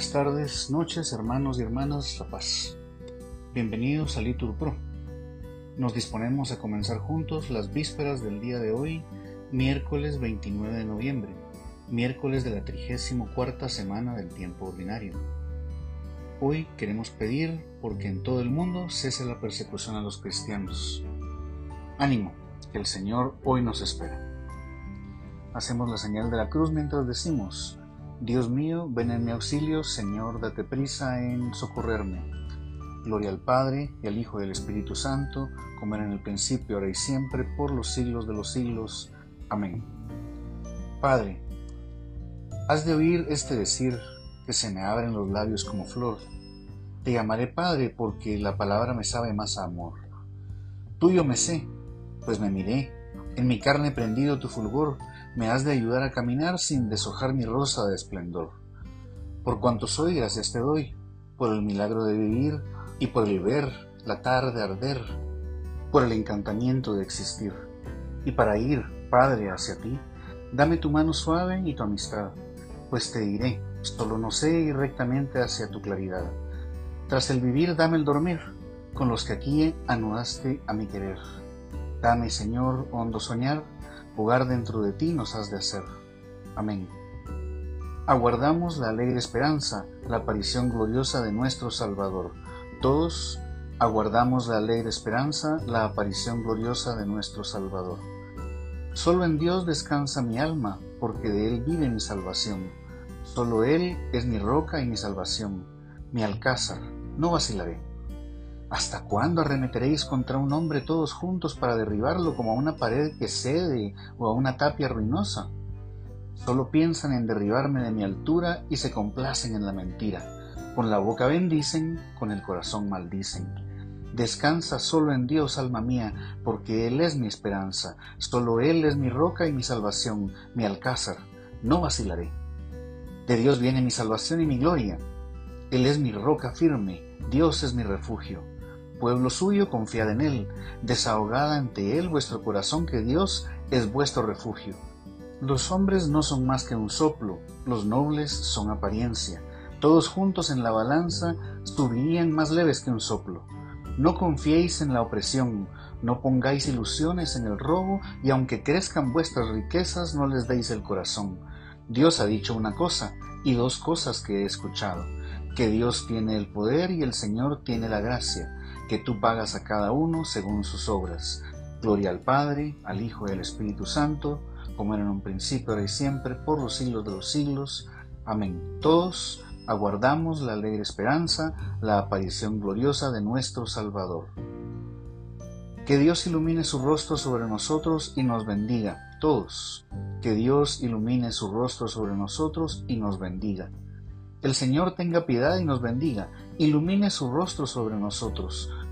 Buenas tardes, noches, hermanos y hermanas La Paz. Bienvenidos a Litur Pro. Nos disponemos a comenzar juntos las vísperas del día de hoy, miércoles 29 de noviembre, miércoles de la 34 semana del tiempo ordinario. Hoy queremos pedir porque en todo el mundo cese la persecución a los cristianos. Ánimo, que el Señor hoy nos espera. Hacemos la señal de la cruz mientras decimos, Dios mío, ven en mi auxilio, Señor, date prisa en socorrerme. Gloria al Padre, y al Hijo y al Espíritu Santo, como era en el principio, ahora y siempre, por los siglos de los siglos. Amén. Padre, has de oír este decir que se me abren los labios como flor. Te llamaré Padre porque la palabra me sabe más a amor. Tuyo me sé, pues me miré, en mi carne prendido tu fulgor, me has de ayudar a caminar sin deshojar mi rosa de esplendor. Por cuanto soy, gracias te doy, por el milagro de vivir y por el ver la tarde arder, por el encantamiento de existir. Y para ir, Padre, hacia ti, dame tu mano suave y tu amistad, pues te diré, solo no sé ir rectamente hacia tu claridad. Tras el vivir, dame el dormir, con los que aquí anudaste a mi querer. Dame, Señor, hondo soñar, jugar dentro de ti nos has de hacer. Amén. Aguardamos la alegre esperanza, la aparición gloriosa de nuestro Salvador. Todos aguardamos la alegre esperanza, la aparición gloriosa de nuestro Salvador. Solo en Dios descansa mi alma, porque de Él vive mi salvación. Solo Él es mi roca y mi salvación, mi alcázar, no vacilaré. ¿Hasta cuándo arremeteréis contra un hombre todos juntos para derribarlo como a una pared que cede o a una tapia ruinosa? Solo piensan en derribarme de mi altura y se complacen en la mentira. Con la boca bendicen, con el corazón maldicen. Descansa solo en Dios, alma mía, porque Él es mi esperanza, solo Él es mi roca y mi salvación, mi alcázar. No vacilaré. De Dios viene mi salvación y mi gloria. Él es mi roca firme, Dios es mi refugio pueblo suyo, confiad en Él, desahogad ante Él vuestro corazón, que Dios es vuestro refugio. Los hombres no son más que un soplo, los nobles son apariencia. Todos juntos en la balanza subirían más leves que un soplo. No confiéis en la opresión, no pongáis ilusiones en el robo, y aunque crezcan vuestras riquezas, no les deis el corazón. Dios ha dicho una cosa, y dos cosas que he escuchado, que Dios tiene el poder y el Señor tiene la gracia que tú pagas a cada uno según sus obras. Gloria al Padre, al Hijo y al Espíritu Santo, como era en un principio, ahora y siempre, por los siglos de los siglos. Amén. Todos aguardamos la alegre esperanza, la aparición gloriosa de nuestro Salvador. Que Dios ilumine su rostro sobre nosotros y nos bendiga, todos. Que Dios ilumine su rostro sobre nosotros y nos bendiga. El Señor tenga piedad y nos bendiga, ilumine su rostro sobre nosotros,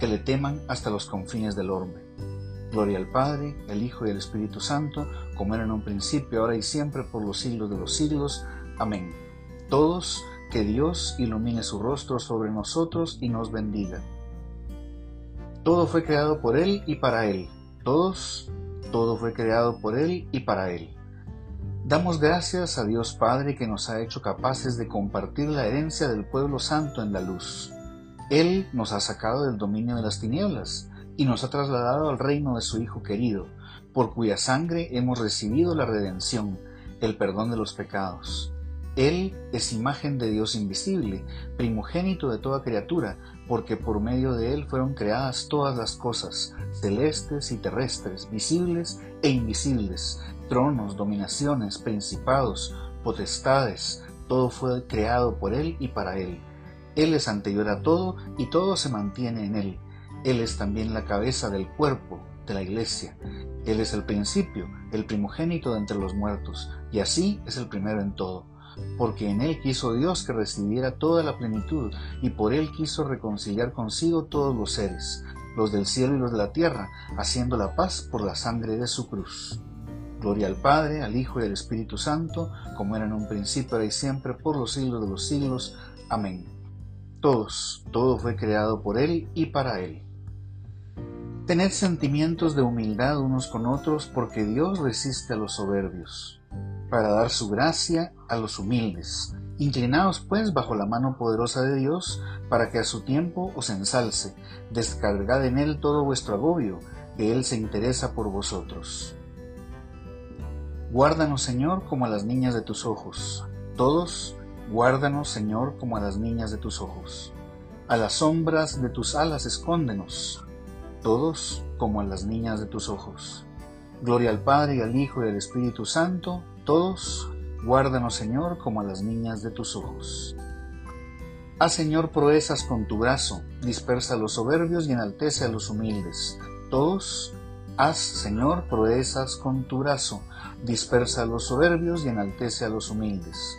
que le teman hasta los confines del orbe. Gloria al Padre, el Hijo y el Espíritu Santo, como era en un principio, ahora y siempre, por los siglos de los siglos. Amén. Todos, que Dios ilumine su rostro sobre nosotros y nos bendiga. Todo fue creado por Él y para Él. Todos, todo fue creado por Él y para Él. Damos gracias a Dios Padre que nos ha hecho capaces de compartir la herencia del pueblo santo en la luz. Él nos ha sacado del dominio de las tinieblas y nos ha trasladado al reino de su Hijo querido, por cuya sangre hemos recibido la redención, el perdón de los pecados. Él es imagen de Dios invisible, primogénito de toda criatura, porque por medio de Él fueron creadas todas las cosas, celestes y terrestres, visibles e invisibles, tronos, dominaciones, principados, potestades, todo fue creado por Él y para Él. Él es anterior a todo y todo se mantiene en Él. Él es también la cabeza del cuerpo, de la iglesia. Él es el principio, el primogénito de entre los muertos, y así es el primero en todo porque en él quiso Dios que recibiera toda la plenitud, y por él quiso reconciliar consigo todos los seres, los del cielo y los de la tierra, haciendo la paz por la sangre de su cruz. Gloria al Padre, al Hijo y al Espíritu Santo, como era en un principio, ahora y siempre, por los siglos de los siglos. Amén. Todos, todo fue creado por Él y para Él. Tened sentimientos de humildad unos con otros, porque Dios resiste a los soberbios, para dar su gracia a los humildes. Inclinaos pues bajo la mano poderosa de Dios, para que a su tiempo os ensalce. Descargad en Él todo vuestro agobio, que Él se interesa por vosotros. Guárdanos, Señor, como a las niñas de tus ojos. Todos, guárdanos, Señor, como a las niñas de tus ojos. A las sombras de tus alas escóndenos todos como a las niñas de tus ojos. Gloria al Padre y al Hijo y al Espíritu Santo, todos, guárdanos Señor como a las niñas de tus ojos. Haz Señor proezas con tu brazo, dispersa a los soberbios y enaltece a los humildes. Todos, haz Señor proezas con tu brazo, dispersa a los soberbios y enaltece a los humildes.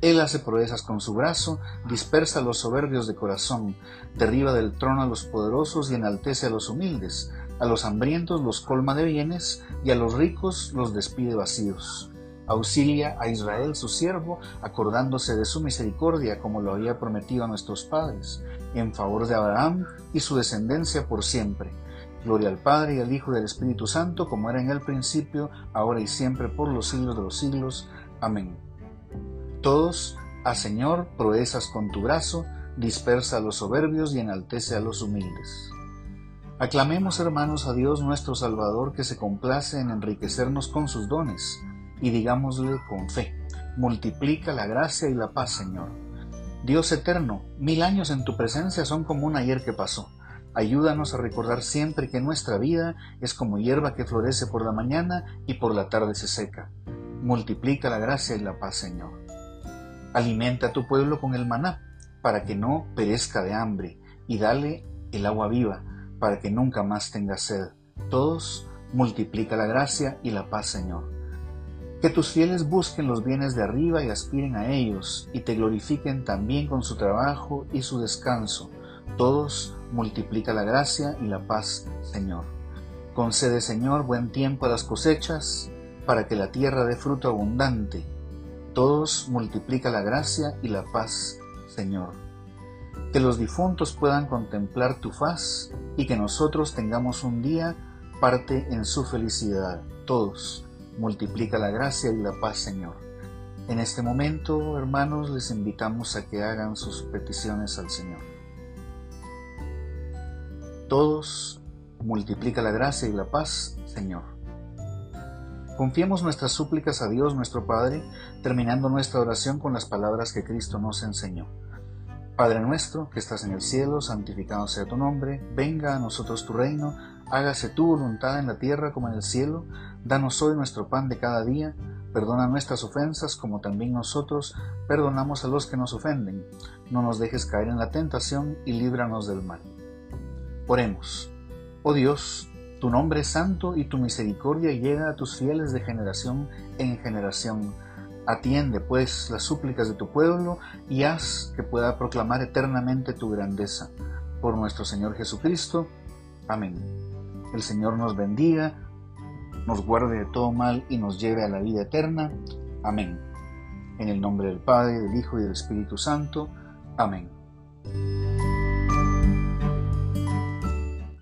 Él hace proezas con su brazo, dispersa a los soberbios de corazón, derriba del trono a los poderosos y enaltece a los humildes a los hambrientos los colma de bienes y a los ricos los despide vacíos. Auxilia a Israel su siervo, acordándose de su misericordia como lo había prometido a nuestros padres, en favor de Abraham y su descendencia por siempre. Gloria al Padre y al Hijo y al Espíritu Santo, como era en el principio, ahora y siempre, por los siglos de los siglos. Amén. Todos, a Señor, proezas con tu brazo, dispersa a los soberbios y enaltece a los humildes. Aclamemos, hermanos, a Dios nuestro Salvador, que se complace en enriquecernos con sus dones, y digámosle con fe, multiplica la gracia y la paz, Señor. Dios eterno, mil años en tu presencia son como un ayer que pasó. Ayúdanos a recordar siempre que nuestra vida es como hierba que florece por la mañana y por la tarde se seca. Multiplica la gracia y la paz, Señor. Alimenta a tu pueblo con el maná, para que no perezca de hambre, y dale el agua viva, para que nunca más tenga sed. Todos multiplica la gracia y la paz, Señor. Que tus fieles busquen los bienes de arriba y aspiren a ellos, y te glorifiquen también con su trabajo y su descanso. Todos multiplica la gracia y la paz, Señor. Concede, Señor, buen tiempo a las cosechas, para que la tierra dé fruto abundante. Todos multiplica la gracia y la paz, Señor que los difuntos puedan contemplar tu faz y que nosotros tengamos un día parte en su felicidad. Todos, multiplica la gracia y la paz, Señor. En este momento, hermanos, les invitamos a que hagan sus peticiones al Señor. Todos, multiplica la gracia y la paz, Señor. Confiemos nuestras súplicas a Dios nuestro Padre, terminando nuestra oración con las palabras que Cristo nos enseñó. Padre nuestro que estás en el cielo, santificado sea tu nombre, venga a nosotros tu reino, hágase tu voluntad en la tierra como en el cielo, danos hoy nuestro pan de cada día, perdona nuestras ofensas como también nosotros perdonamos a los que nos ofenden, no nos dejes caer en la tentación y líbranos del mal. Oremos. Oh Dios, tu nombre es santo y tu misericordia llega a tus fieles de generación en generación Atiende, pues, las súplicas de tu pueblo y haz que pueda proclamar eternamente tu grandeza. Por nuestro Señor Jesucristo. Amén. El Señor nos bendiga, nos guarde de todo mal y nos lleve a la vida eterna. Amén. En el nombre del Padre, del Hijo y del Espíritu Santo. Amén.